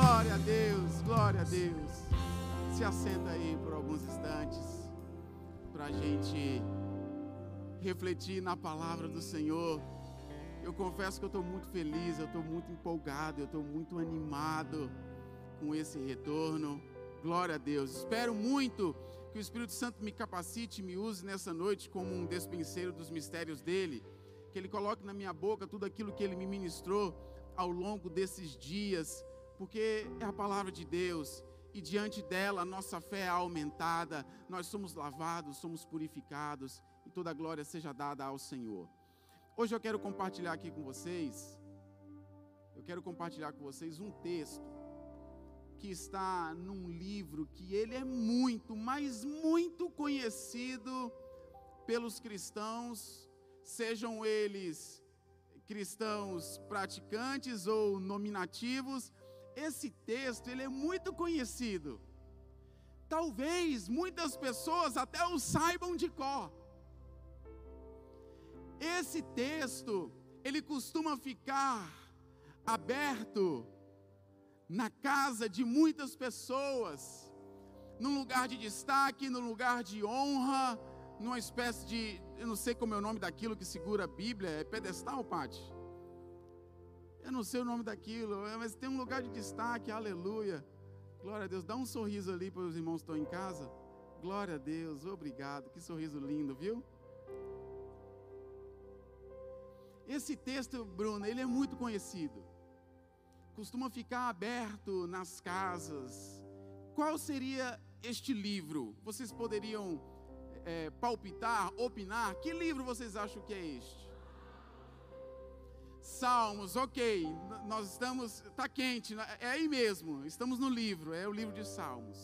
Glória a Deus, glória a Deus. Se assenta aí por alguns instantes para a gente refletir na palavra do Senhor. Eu confesso que eu estou muito feliz, eu estou muito empolgado, eu estou muito animado com esse retorno. Glória a Deus. Espero muito que o Espírito Santo me capacite, me use nessa noite como um despenseiro dos mistérios dele. Que ele coloque na minha boca tudo aquilo que ele me ministrou ao longo desses dias, porque é a palavra de Deus e diante dela a nossa fé é aumentada, nós somos lavados, somos purificados e toda a glória seja dada ao Senhor. Hoje eu quero compartilhar aqui com vocês, eu quero compartilhar com vocês um texto que está num livro que ele é muito, mas muito conhecido pelos cristãos, sejam eles cristãos praticantes ou nominativos. Esse texto ele é muito conhecido. Talvez muitas pessoas até o saibam de cor. Esse texto, ele costuma ficar aberto na casa de muitas pessoas, num lugar de destaque, num lugar de honra, numa espécie de, eu não sei como é o nome daquilo que segura a Bíblia, é pedestal, Pati? Eu não sei o nome daquilo, mas tem um lugar de destaque, aleluia. Glória a Deus, dá um sorriso ali para os irmãos que estão em casa. Glória a Deus, obrigado, que sorriso lindo, viu? Esse texto, Bruno, ele é muito conhecido. Costuma ficar aberto nas casas. Qual seria este livro? Vocês poderiam é, palpitar, opinar? Que livro vocês acham que é este? Salmos, ok. Nós estamos, está quente, né? é aí mesmo. Estamos no livro, é o livro de Salmos.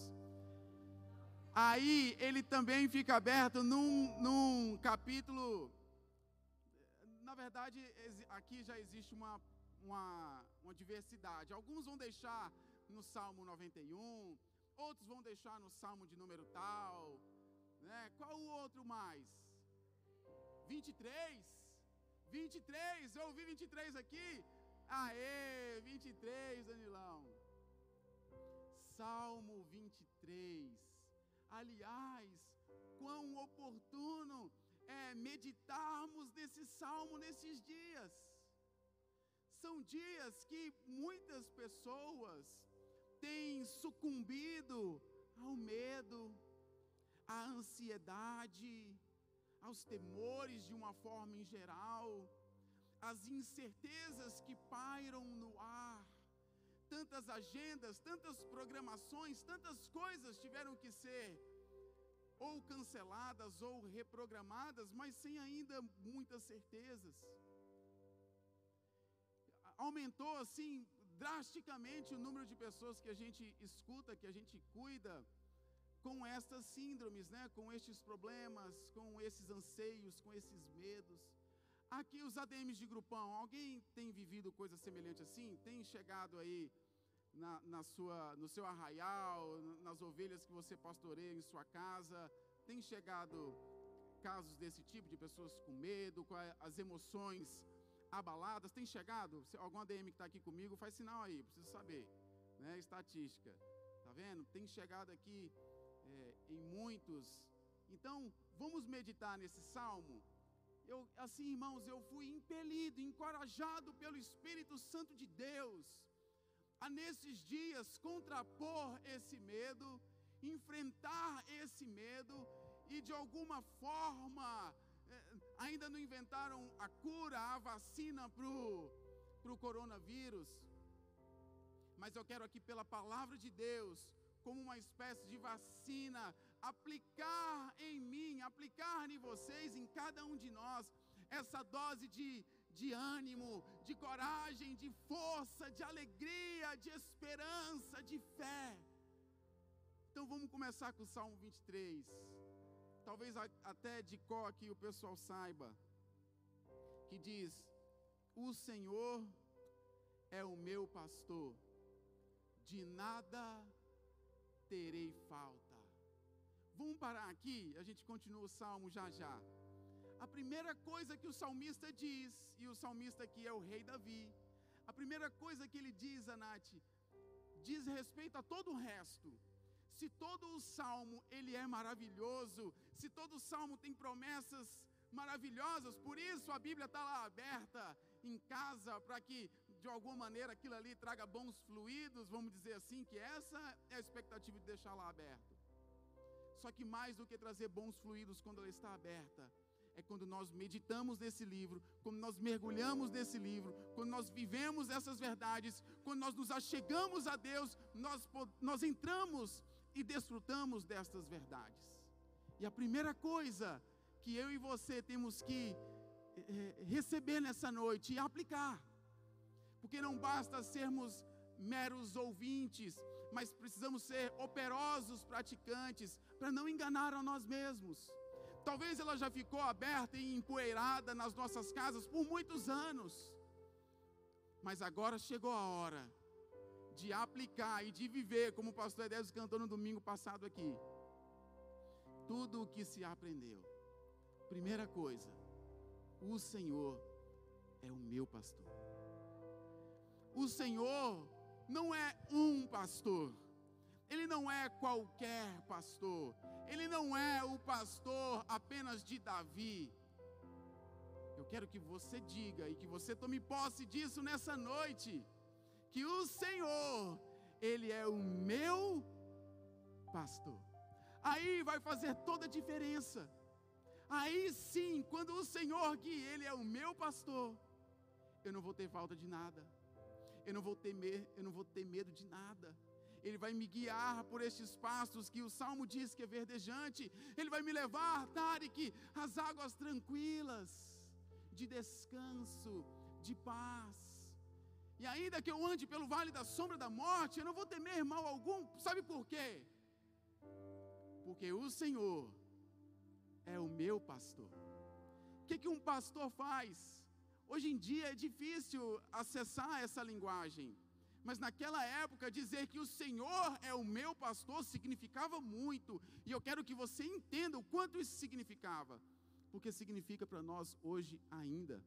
Aí ele também fica aberto num, num capítulo na verdade, aqui já existe uma, uma, uma diversidade. Alguns vão deixar no Salmo 91, outros vão deixar no Salmo de número tal. Né? Qual o outro mais? 23? 23, eu ouvi 23 aqui? Aê, 23, Danilão. Salmo 23. Aliás, quão oportuno é, meditarmos nesse salmo nesses dias. São dias que muitas pessoas têm sucumbido ao medo, à ansiedade, aos temores de uma forma em geral, às incertezas que pairam no ar. Tantas agendas, tantas programações, tantas coisas tiveram que ser ou canceladas ou reprogramadas, mas sem ainda muitas certezas. Aumentou assim drasticamente o número de pessoas que a gente escuta, que a gente cuida com estas síndromes, né? com estes problemas, com esses anseios, com esses medos. Aqui os ADMs de grupão, alguém tem vivido coisa semelhante assim? Tem chegado aí na, na sua, no seu arraial, nas ovelhas que você pastoreia em sua casa? Tem chegado casos desse tipo, de pessoas com medo, com as emoções abaladas? Tem chegado? Se algum ADM que está aqui comigo, faz sinal aí, preciso saber. Né? Estatística. Está vendo? Tem chegado aqui é, em muitos. Então, vamos meditar nesse salmo. Eu, assim, irmãos, eu fui impelido, encorajado pelo Espírito Santo de Deus a nesses dias contrapor esse medo, enfrentar esse medo e de alguma forma eh, ainda não inventaram a cura, a vacina para o coronavírus. Mas eu quero aqui, pela palavra de Deus, como uma espécie de vacina, aplicar em mim, aplicar em vocês, em cada um de nós, essa dose de de ânimo, de coragem, de força, de alegria, de esperança, de fé. Então vamos começar com o Salmo 23. Talvez até de có aqui o pessoal saiba. Que diz: O Senhor é o meu pastor, de nada terei falta. Vamos parar aqui, a gente continua o salmo já já. A primeira coisa que o salmista diz, e o salmista aqui é o rei Davi, a primeira coisa que ele diz, Anate, diz respeito a todo o resto. Se todo o salmo ele é maravilhoso, se todo o salmo tem promessas maravilhosas, por isso a Bíblia está lá aberta em casa para que de alguma maneira aquilo ali traga bons fluidos, vamos dizer assim, que essa é a expectativa de deixar lá aberto. Só que mais do que trazer bons fluidos quando ela está aberta, é quando nós meditamos nesse livro, quando nós mergulhamos nesse livro, quando nós vivemos essas verdades, quando nós nos achegamos a Deus, nós, nós entramos e desfrutamos destas verdades. E a primeira coisa que eu e você temos que é, receber nessa noite e aplicar, porque não basta sermos meros ouvintes, mas precisamos ser operosos praticantes para não enganar a nós mesmos. Talvez ela já ficou aberta e empoeirada nas nossas casas por muitos anos. Mas agora chegou a hora de aplicar e de viver, como o pastor Edésio cantou no domingo passado aqui. Tudo o que se aprendeu. Primeira coisa, o Senhor é o meu pastor. O Senhor não é um pastor. Ele não é qualquer pastor. Ele não é o pastor apenas de Davi. Eu quero que você diga e que você tome posse disso nessa noite. Que o Senhor, Ele é o meu pastor. Aí vai fazer toda a diferença. Aí sim, quando o Senhor que Ele é o meu pastor, eu não vou ter falta de nada. Eu não vou temer, eu não vou ter medo de nada. Ele vai me guiar por estes pastos que o Salmo diz que é verdejante. Ele vai me levar, Tarek, às águas tranquilas, de descanso, de paz. E ainda que eu ande pelo vale da sombra da morte, eu não vou temer mal algum. Sabe por quê? Porque o Senhor é o meu pastor. O que, que um pastor faz? Hoje em dia é difícil acessar essa linguagem. Mas naquela época, dizer que o Senhor é o meu pastor significava muito. E eu quero que você entenda o quanto isso significava. Porque significa para nós hoje ainda.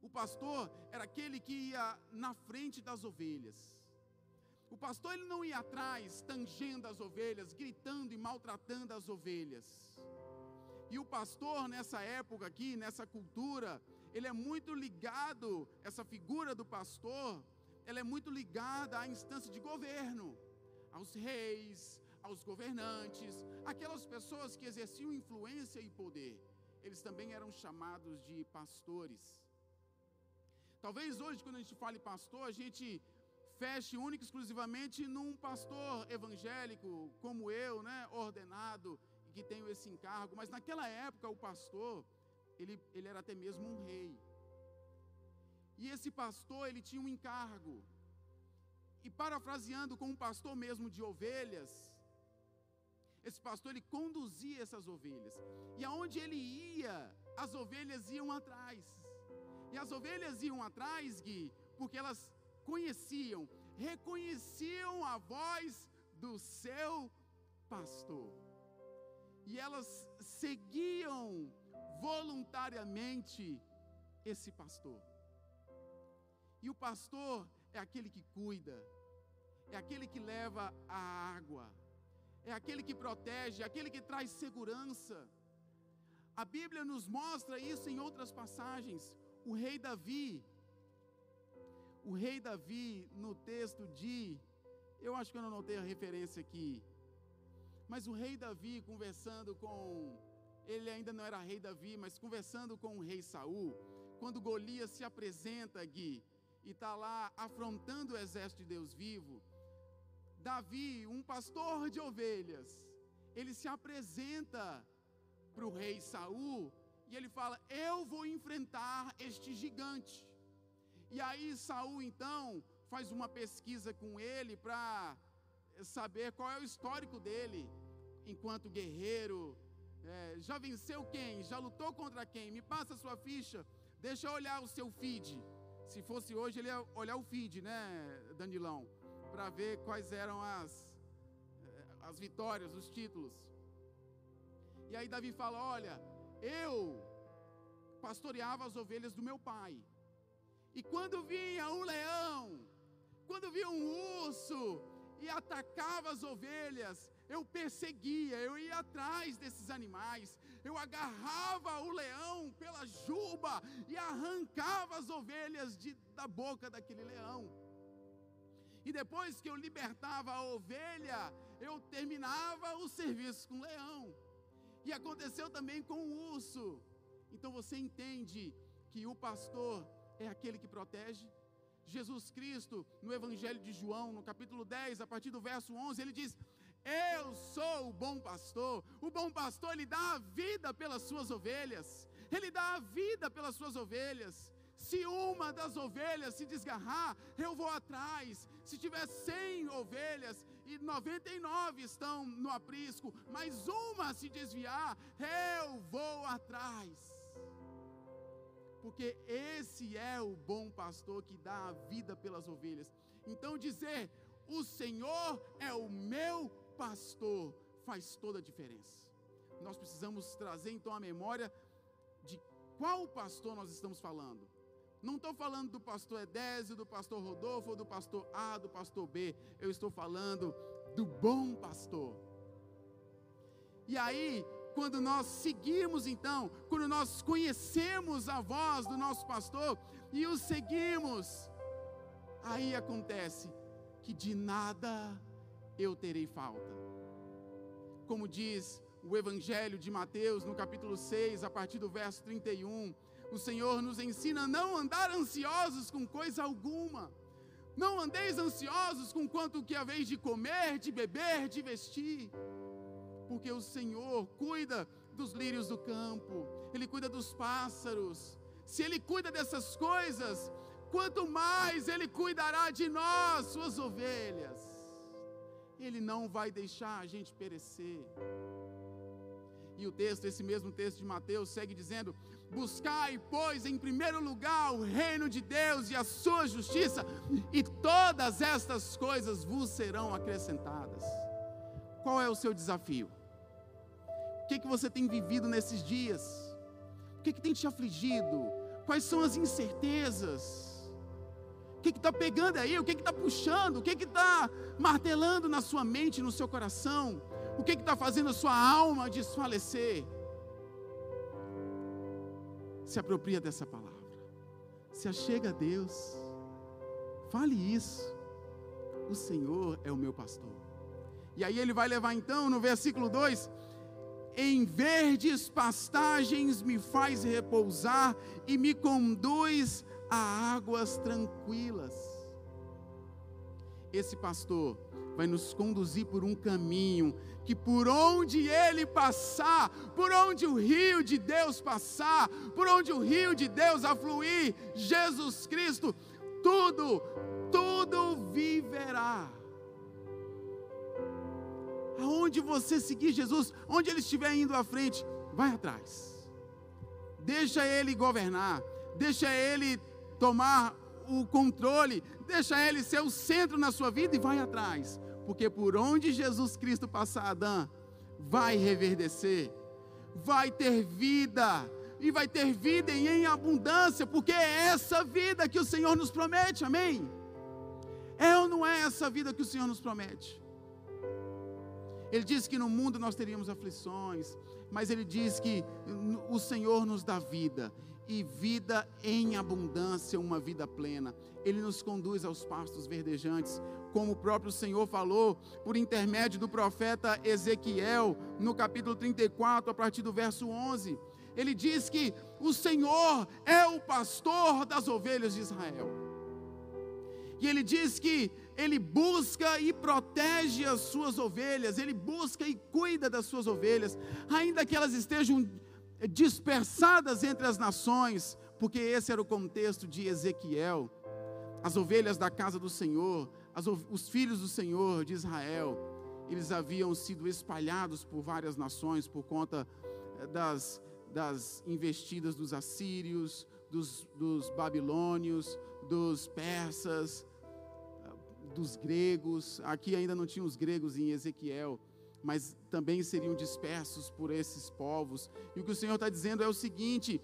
O pastor era aquele que ia na frente das ovelhas. O pastor ele não ia atrás, tangendo as ovelhas, gritando e maltratando as ovelhas. E o pastor, nessa época aqui, nessa cultura, ele é muito ligado, essa figura do pastor, ela é muito ligada à instância de governo, aos reis, aos governantes, aquelas pessoas que exerciam influência e poder. Eles também eram chamados de pastores. Talvez hoje, quando a gente fale pastor, a gente feche único e exclusivamente num pastor evangélico, como eu, né, ordenado, e que tenho esse encargo. Mas naquela época, o pastor, ele, ele era até mesmo um rei. E esse pastor, ele tinha um encargo. E parafraseando com um pastor mesmo de ovelhas, esse pastor ele conduzia essas ovelhas. E aonde ele ia, as ovelhas iam atrás. E as ovelhas iam atrás, Gui, porque elas conheciam, reconheciam a voz do seu pastor. E elas seguiam voluntariamente esse pastor. E o pastor é aquele que cuida, é aquele que leva a água, é aquele que protege, é aquele que traz segurança. A Bíblia nos mostra isso em outras passagens. O rei Davi, o rei Davi, no texto de, eu acho que eu não notei a referência aqui, mas o rei Davi conversando com, ele ainda não era rei Davi, mas conversando com o rei Saul, quando Golias se apresenta, Gui, e está lá afrontando o exército de Deus vivo, Davi, um pastor de ovelhas, ele se apresenta para o rei Saul e ele fala: Eu vou enfrentar este gigante. E aí Saul então faz uma pesquisa com ele para saber qual é o histórico dele enquanto guerreiro. É, já venceu quem? Já lutou contra quem? Me passa a sua ficha. Deixa eu olhar o seu feed. Se fosse hoje, ele ia olhar o feed, né, Danilão? Para ver quais eram as, eh, as vitórias, os títulos. E aí Davi fala: Olha, eu pastoreava as ovelhas do meu pai. E quando vinha um leão, quando vinha um urso e atacava as ovelhas, eu perseguia, eu ia atrás desses animais, eu agarrava o leão pela juba e arrancava as ovelhas de, da boca daquele leão. E depois que eu libertava a ovelha, eu terminava o serviço com o leão. E aconteceu também com o urso. Então você entende que o pastor é aquele que protege? Jesus Cristo, no Evangelho de João, no capítulo 10, a partir do verso 11, ele diz: Eu sou o bom pastor. O bom pastor, ele dá a vida pelas suas ovelhas. Ele dá a vida pelas suas ovelhas. Se uma das ovelhas se desgarrar, eu vou atrás. Se tiver 100 ovelhas e 99 estão no aprisco, mas uma se desviar, eu vou atrás. Porque esse é o bom pastor que dá a vida pelas ovelhas. Então dizer, o Senhor é o meu pastor, faz toda a diferença. Nós precisamos trazer então a memória de qual pastor nós estamos falando. Não estou falando do pastor Edésio, do pastor Rodolfo, ou do pastor A, do pastor B. Eu estou falando do bom pastor. E aí, quando nós seguimos então, quando nós conhecemos a voz do nosso pastor e o seguimos, aí acontece que de nada eu terei falta. Como diz o Evangelho de Mateus, no capítulo 6, a partir do verso 31, o Senhor nos ensina a não andar ansiosos com coisa alguma. Não andeis ansiosos com quanto que haveis de comer, de beber, de vestir. Porque o Senhor cuida dos lírios do campo, Ele cuida dos pássaros. Se Ele cuida dessas coisas, quanto mais Ele cuidará de nós, suas ovelhas. Ele não vai deixar a gente perecer. E o texto, esse mesmo texto de Mateus, segue dizendo: Buscai, pois, em primeiro lugar o reino de Deus e a sua justiça, e todas estas coisas vos serão acrescentadas. Qual é o seu desafio? Que, que você tem vivido nesses dias? O que, que tem te afligido? Quais são as incertezas? O que está pegando aí? O que está puxando? O que está martelando na sua mente, no seu coração? O que está fazendo a sua alma desfalecer? Se apropria dessa palavra. Se achega a Deus. Fale isso. O Senhor é o meu pastor. E aí ele vai levar então no versículo 2: Em verdes pastagens me faz repousar e me conduz a águas tranquilas. Esse pastor vai nos conduzir por um caminho que por onde ele passar, por onde o rio de Deus passar, por onde o rio de Deus afluir, Jesus Cristo, tudo, tudo viverá. Aonde você seguir Jesus, onde ele estiver indo à frente, vai atrás. Deixa ele governar, deixa ele tomar o controle, deixa ele ser o centro na sua vida e vai atrás porque por onde Jesus Cristo passar, Adão, vai reverdecer, vai ter vida, e vai ter vida em abundância, porque é essa vida que o Senhor nos promete, amém? É ou não é essa vida que o Senhor nos promete? Ele diz que no mundo nós teríamos aflições, mas ele diz que o Senhor nos dá vida, e vida em abundância, uma vida plena. Ele nos conduz aos pastos verdejantes, como o próprio Senhor falou por intermédio do profeta Ezequiel, no capítulo 34, a partir do verso 11. Ele diz que o Senhor é o pastor das ovelhas de Israel. E ele diz que ele busca e protege as suas ovelhas, ele busca e cuida das suas ovelhas, ainda que elas estejam dispersadas entre as nações, porque esse era o contexto de Ezequiel. As ovelhas da casa do Senhor, as, os filhos do Senhor de Israel, eles haviam sido espalhados por várias nações por conta eh, das, das investidas dos assírios, dos, dos babilônios, dos persas, dos gregos. Aqui ainda não tinha os gregos em Ezequiel, mas também seriam dispersos por esses povos. E o que o Senhor está dizendo é o seguinte: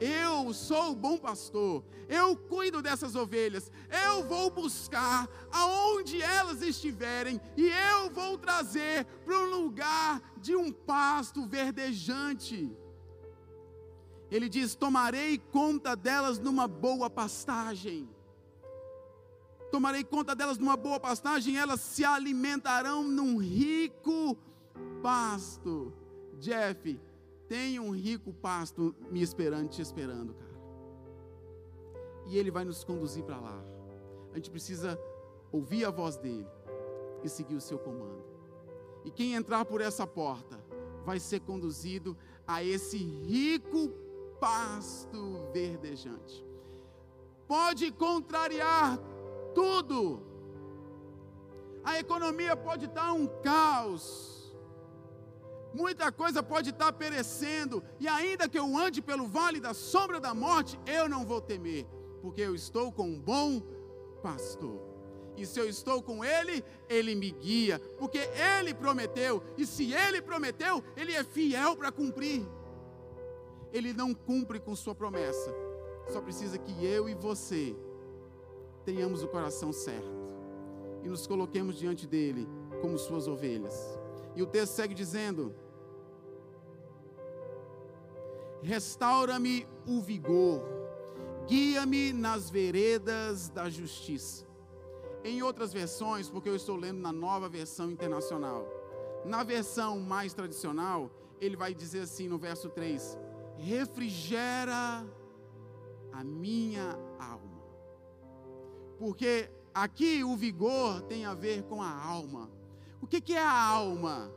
Eu sou o bom pastor, eu cuido dessas ovelhas, eu vou buscar aonde elas estiverem e eu vou trazer para um lugar de um pasto verdejante. Ele diz: Tomarei conta delas numa boa pastagem. Tomarei conta delas numa boa pastagem, elas se alimentarão num rico pasto. Jeff, tem um rico pasto me esperando, te esperando, cara. E Ele vai nos conduzir para lá. A gente precisa ouvir a voz dele e seguir o seu comando. E quem entrar por essa porta vai ser conduzido a esse rico pasto verdejante. Pode contrariar tudo. A economia pode estar um caos muita coisa pode estar perecendo, e ainda que eu ande pelo vale da sombra da morte, eu não vou temer, porque eu estou com um bom pastor. E se eu estou com ele, ele me guia, porque ele prometeu, e se ele prometeu, ele é fiel para cumprir. Ele não cumpre com sua promessa, só precisa que eu e você tenhamos o coração certo e nos coloquemos diante dele como suas ovelhas. E o texto segue dizendo: restaura-me o vigor, guia-me nas veredas da justiça. Em outras versões, porque eu estou lendo na nova versão internacional, na versão mais tradicional, ele vai dizer assim no verso 3: refrigera a minha. Porque aqui o vigor tem a ver com a alma. O que, que é a alma?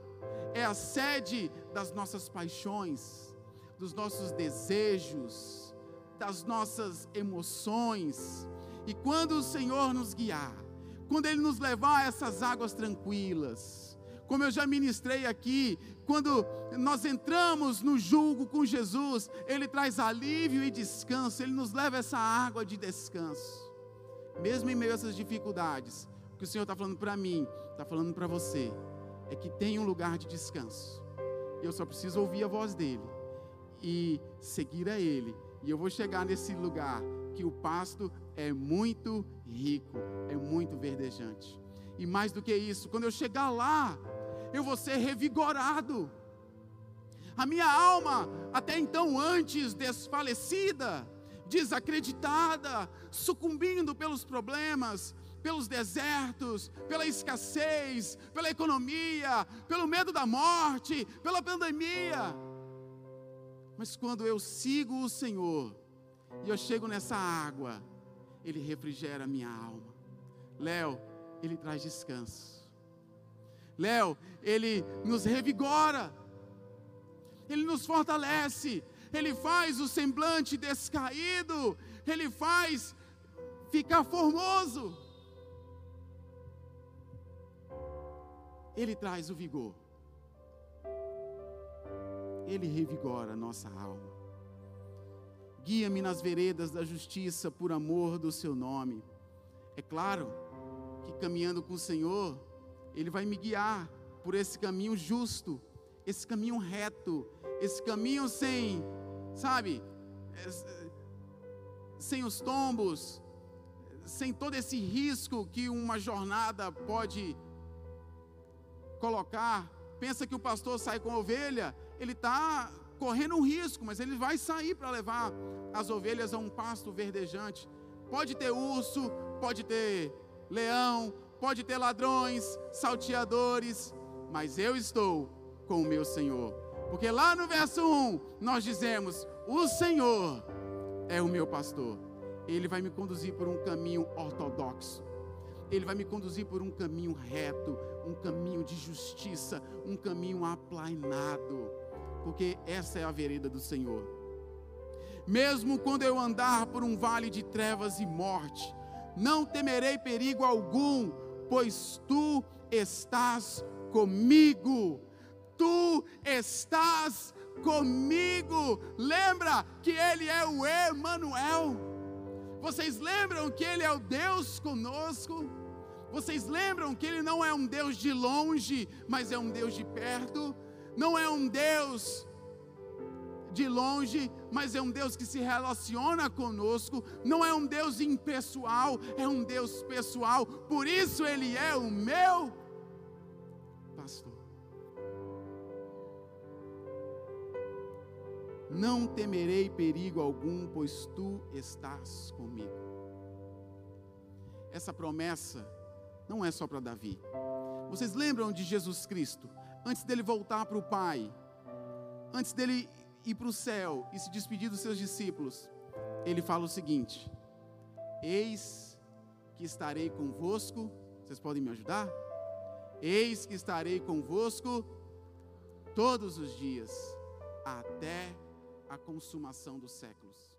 É a sede das nossas paixões dos nossos desejos, das nossas emoções. E quando o Senhor nos guiar, quando Ele nos levar a essas águas tranquilas, como eu já ministrei aqui, quando nós entramos no julgo com Jesus, Ele traz alívio e descanso, Ele nos leva essa água de descanso. Mesmo em meio a essas dificuldades, o que o Senhor está falando para mim, está falando para você, é que tem um lugar de descanso. E eu só preciso ouvir a voz dele e seguir a Ele. E eu vou chegar nesse lugar que o pasto é muito rico, é muito verdejante. E mais do que isso, quando eu chegar lá, eu vou ser revigorado. A minha alma, até então antes desfalecida, desacreditada, sucumbindo pelos problemas, pelos desertos, pela escassez, pela economia, pelo medo da morte, pela pandemia mas quando eu sigo o Senhor e eu chego nessa água, Ele refrigera a minha alma. Léo, Ele traz descanso. Léo, Ele nos revigora. Ele nos fortalece. Ele faz o semblante descaído. Ele faz ficar formoso. Ele traz o vigor. Ele revigora a nossa alma. Guia-me nas veredas da justiça por amor do seu nome. É claro que caminhando com o Senhor, Ele vai me guiar por esse caminho justo, esse caminho reto, esse caminho sem, sabe, sem os tombos, sem todo esse risco que uma jornada pode colocar. Pensa que o pastor sai com a ovelha ele está correndo um risco, mas ele vai sair para levar as ovelhas a um pasto verdejante. Pode ter urso, pode ter leão, pode ter ladrões, salteadores, mas eu estou com o meu Senhor. Porque lá no verso 1 nós dizemos: O Senhor é o meu pastor. Ele vai me conduzir por um caminho ortodoxo. Ele vai me conduzir por um caminho reto, um caminho de justiça, um caminho aplainado porque essa é a vereda do Senhor. Mesmo quando eu andar por um vale de trevas e morte, não temerei perigo algum, pois tu estás comigo. Tu estás comigo. Lembra que ele é o Emanuel. Vocês lembram que ele é o Deus conosco? Vocês lembram que ele não é um Deus de longe, mas é um Deus de perto? não é um Deus de longe, mas é um Deus que se relaciona conosco, não é um Deus impessoal, é um Deus pessoal, por isso Ele é o meu pastor. Não temerei perigo algum, pois tu estás comigo. Essa promessa não é só para Davi. Vocês lembram de Jesus Cristo? Antes dele voltar para o Pai, antes dele ir para o céu e se despedir dos seus discípulos, ele fala o seguinte: Eis que estarei convosco. Vocês podem me ajudar? Eis que estarei convosco todos os dias, até a consumação dos séculos.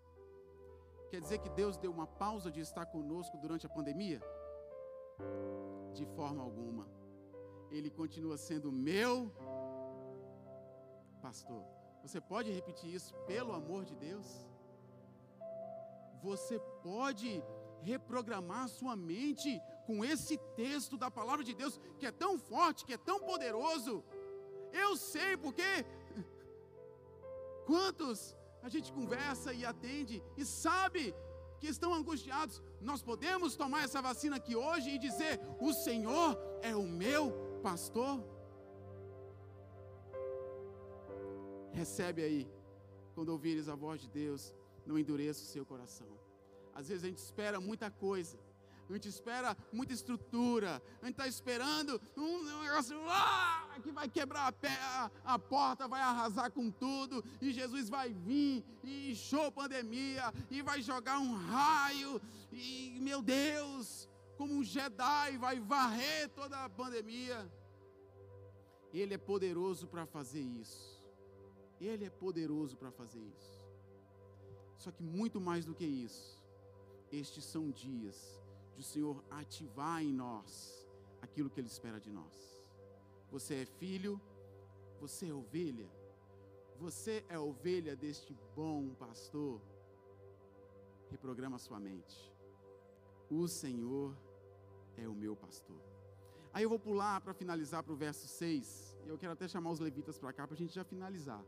Quer dizer que Deus deu uma pausa de estar conosco durante a pandemia? De forma alguma. Ele continua sendo meu pastor. Você pode repetir isso pelo amor de Deus? Você pode reprogramar sua mente com esse texto da palavra de Deus que é tão forte, que é tão poderoso. Eu sei porque quantos a gente conversa e atende e sabe que estão angustiados, nós podemos tomar essa vacina aqui hoje e dizer: O Senhor é o meu pastor. Recebe aí, quando ouvires a voz de Deus, não endureça o seu coração. Às vezes a gente espera muita coisa, a gente espera muita estrutura, a gente está esperando um negócio ah, que vai quebrar a, pé, a, a, porta, vai arrasar com tudo, e Jesus vai vir, e show pandemia, e vai jogar um raio, e meu Deus, como um Jedi, vai varrer toda a pandemia. Ele é poderoso para fazer isso. Ele é poderoso para fazer isso. Só que muito mais do que isso, estes são dias de o Senhor ativar em nós aquilo que Ele espera de nós. Você é filho, você é ovelha, você é ovelha deste bom pastor. Reprograma sua mente. O Senhor é o meu pastor. Aí eu vou pular para finalizar para o verso 6. Eu quero até chamar os levitas para cá para a gente já finalizar.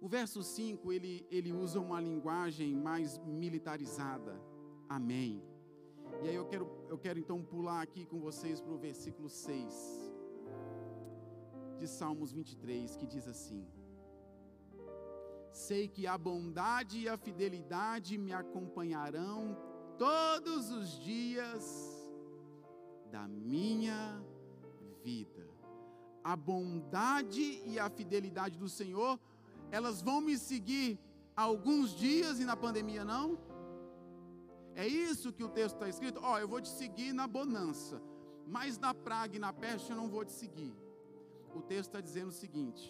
O verso 5, ele, ele usa uma linguagem mais militarizada. Amém. E aí eu quero, eu quero então pular aqui com vocês para o versículo 6 de Salmos 23, que diz assim: Sei que a bondade e a fidelidade me acompanharão todos os dias da minha vida. A bondade e a fidelidade do Senhor, elas vão me seguir alguns dias e na pandemia não? É isso que o texto está escrito. Ó, oh, eu vou te seguir na bonança, mas na praga e na peste eu não vou te seguir. O texto está dizendo o seguinte,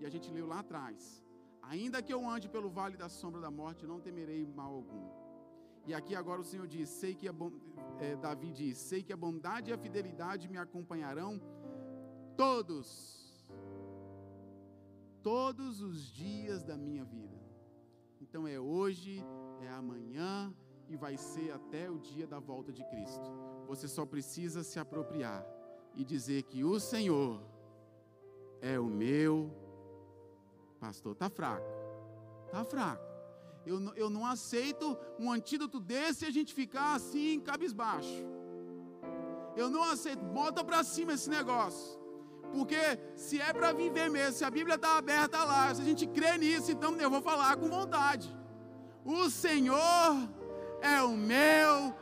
e a gente leu lá atrás: Ainda que eu ande pelo vale da sombra da morte, não temerei mal algum. E aqui agora o Senhor diz: Sei que a é, Davi diz: Sei que a bondade e a fidelidade me acompanharão todos, todos os dias da minha vida. Então é hoje, é amanhã, e vai ser até o dia da volta de Cristo. Você só precisa se apropriar e dizer que o Senhor é o meu pastor. Está fraco, está fraco. Eu, eu não aceito um antídoto desse e a gente ficar assim, cabisbaixo. Eu não aceito, bota para cima esse negócio. Porque se é para viver mesmo, se a Bíblia está aberta lá, se a gente crê nisso, então eu vou falar com vontade. O Senhor é o meu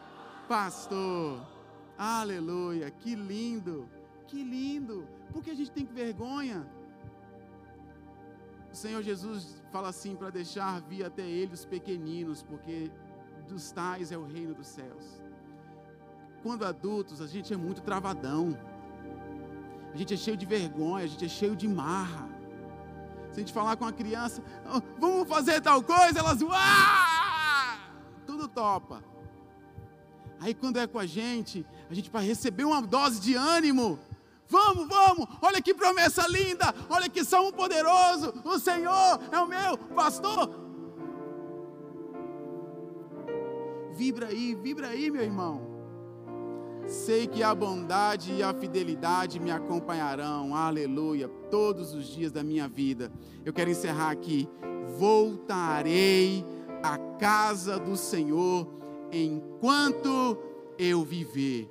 pastor. Aleluia, que lindo, que lindo. Por que a gente tem vergonha? O Senhor Jesus fala assim para deixar vir até ele os pequeninos, porque dos tais é o reino dos céus. Quando adultos, a gente é muito travadão. A gente é cheio de vergonha, a gente é cheio de marra. Se a gente falar com a criança, oh, vamos fazer tal coisa, elas, uau! Topa. Aí quando é com a gente, a gente vai receber uma dose de ânimo. Vamos, vamos, olha que promessa linda, olha que salmo poderoso. O Senhor é o meu pastor. Vibra aí, vibra aí, meu irmão. Sei que a bondade e a fidelidade me acompanharão, aleluia, todos os dias da minha vida. Eu quero encerrar aqui. Voltarei à casa do Senhor enquanto eu viver.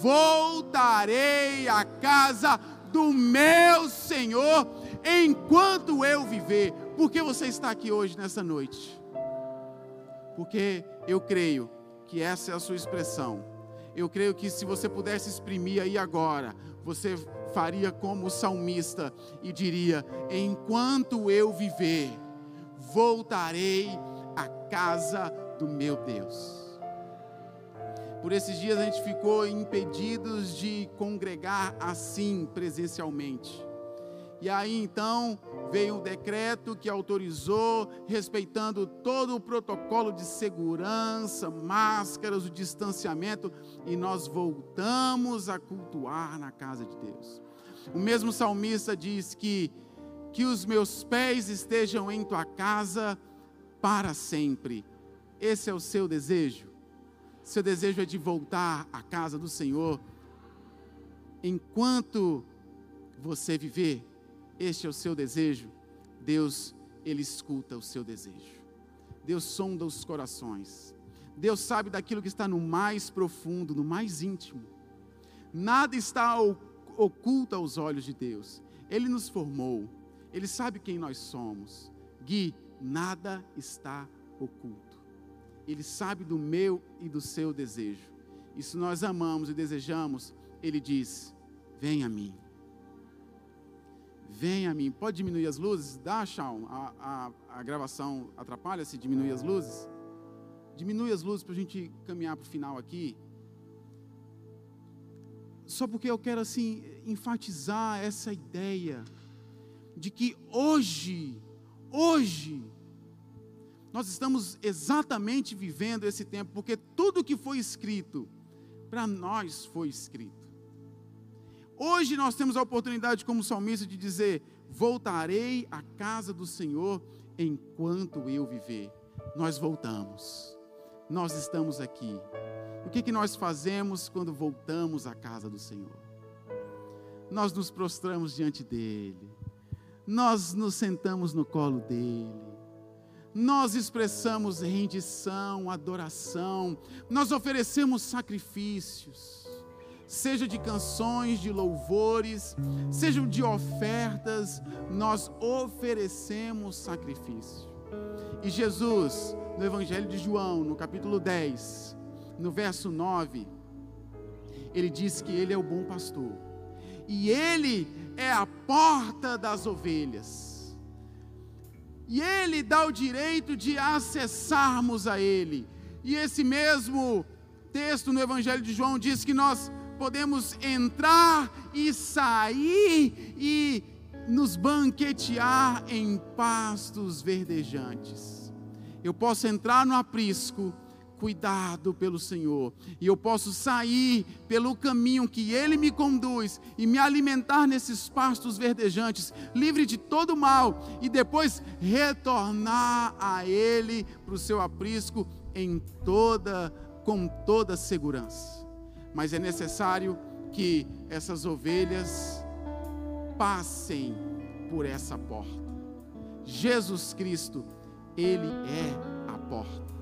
Voltarei à casa do meu Senhor enquanto eu viver. Por que você está aqui hoje, nessa noite? Porque eu creio que essa é a sua expressão. Eu creio que se você pudesse exprimir aí agora, você faria como o salmista e diria: Enquanto eu viver, voltarei à casa do meu Deus. Por esses dias a gente ficou impedidos de congregar assim presencialmente. E aí então veio um decreto que autorizou, respeitando todo o protocolo de segurança, máscaras, o distanciamento, e nós voltamos a cultuar na casa de Deus. O mesmo salmista diz que que os meus pés estejam em tua casa para sempre. Esse é o seu desejo? Seu desejo é de voltar à casa do Senhor enquanto você viver? este é o seu desejo, Deus, Ele escuta o seu desejo. Deus sonda os corações. Deus sabe daquilo que está no mais profundo, no mais íntimo. Nada está oculto aos olhos de Deus. Ele nos formou. Ele sabe quem nós somos. Gui, nada está oculto. Ele sabe do meu e do seu desejo. E se nós amamos e desejamos, Ele diz: Vem a mim. Vem a mim. Pode diminuir as luzes? Dá, Shawn. A, a, a gravação atrapalha se diminuir as luzes? Diminui as luzes para a gente caminhar para o final aqui. Só porque eu quero assim enfatizar essa ideia de que hoje, hoje, nós estamos exatamente vivendo esse tempo, porque tudo que foi escrito para nós foi escrito. Hoje nós temos a oportunidade, como salmista, de dizer: Voltarei à casa do Senhor enquanto eu viver. Nós voltamos, nós estamos aqui. O que, que nós fazemos quando voltamos à casa do Senhor? Nós nos prostramos diante dEle, nós nos sentamos no colo dEle, nós expressamos rendição, adoração, nós oferecemos sacrifícios seja de canções, de louvores, sejam de ofertas, nós oferecemos sacrifício. E Jesus, no Evangelho de João, no capítulo 10, no verso 9, ele diz que ele é o bom pastor. E ele é a porta das ovelhas. E ele dá o direito de acessarmos a ele. E esse mesmo texto no Evangelho de João diz que nós podemos entrar e sair e nos banquetear em pastos verdejantes. Eu posso entrar no aprisco, cuidado pelo Senhor, e eu posso sair pelo caminho que Ele me conduz e me alimentar nesses pastos verdejantes, livre de todo mal, e depois retornar a Ele para o seu aprisco em toda, com toda segurança mas é necessário que essas ovelhas passem por essa porta. Jesus Cristo, Ele é a porta.